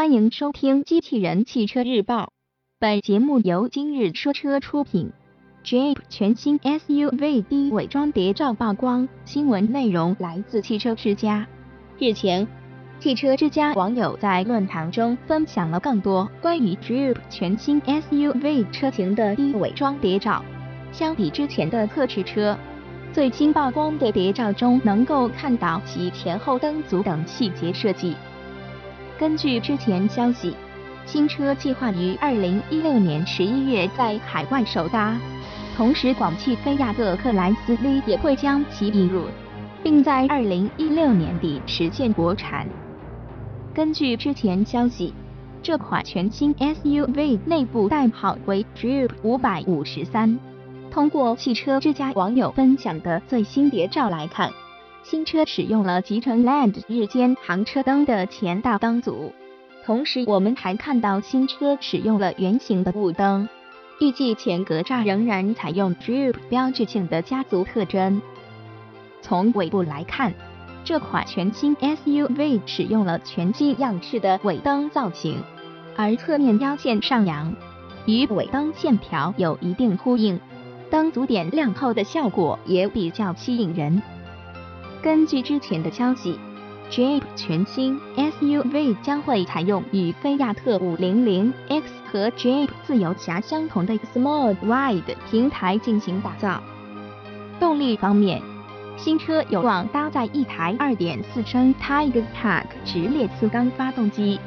欢迎收听《机器人汽车日报》，本节目由今日说车出品。Jeep 全新 SUV 低伪装谍照曝光，新闻内容来自汽车之家。日前，汽车之家网友在论坛中分享了更多关于 Jeep 全新 SUV 车型的低伪装谍照。相比之前的特仕车，最新曝光的谍照中能够看到其前后灯组等细节设计。根据之前消息，新车计划于二零一六年十一月在海外首搭，同时广汽菲亚特克莱斯勒也会将其引入，并在二零一六年底实现国产。根据之前消息，这款全新 SUV 内部代号为 Jeep 五百五十三。通过汽车之家网友分享的最新谍照来看，新车使用了集成 LED 日间行车灯的前大灯组，同时我们还看到新车使用了圆形的雾灯。预计前格栅仍然采用 Jeep 标志性的家族特征。从尾部来看，这款全新 SUV 使用了全新样式的尾灯造型，而侧面腰线上扬，与尾灯线条有一定呼应。灯组点亮后的效果也比较吸引人。根据之前的消息，Jeep 全新 SUV 将会采用与菲亚特 500X 和 Jeep 自由侠相同的 Small Wide 平台进行打造。动力方面，新车有望搭载一台2.4升 Tiger Pack 直列四缸发动机。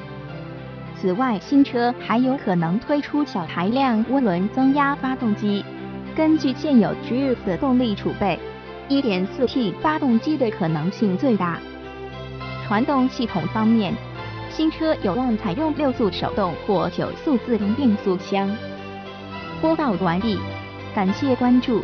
此外，新车还有可能推出小排量涡轮增压发动机。根据现有 Jeep 的动力储备，1.4T 发动机的可能性最大。传动系统方面，新车有望采用六速手动或九速自动变速箱。播报完毕，感谢关注。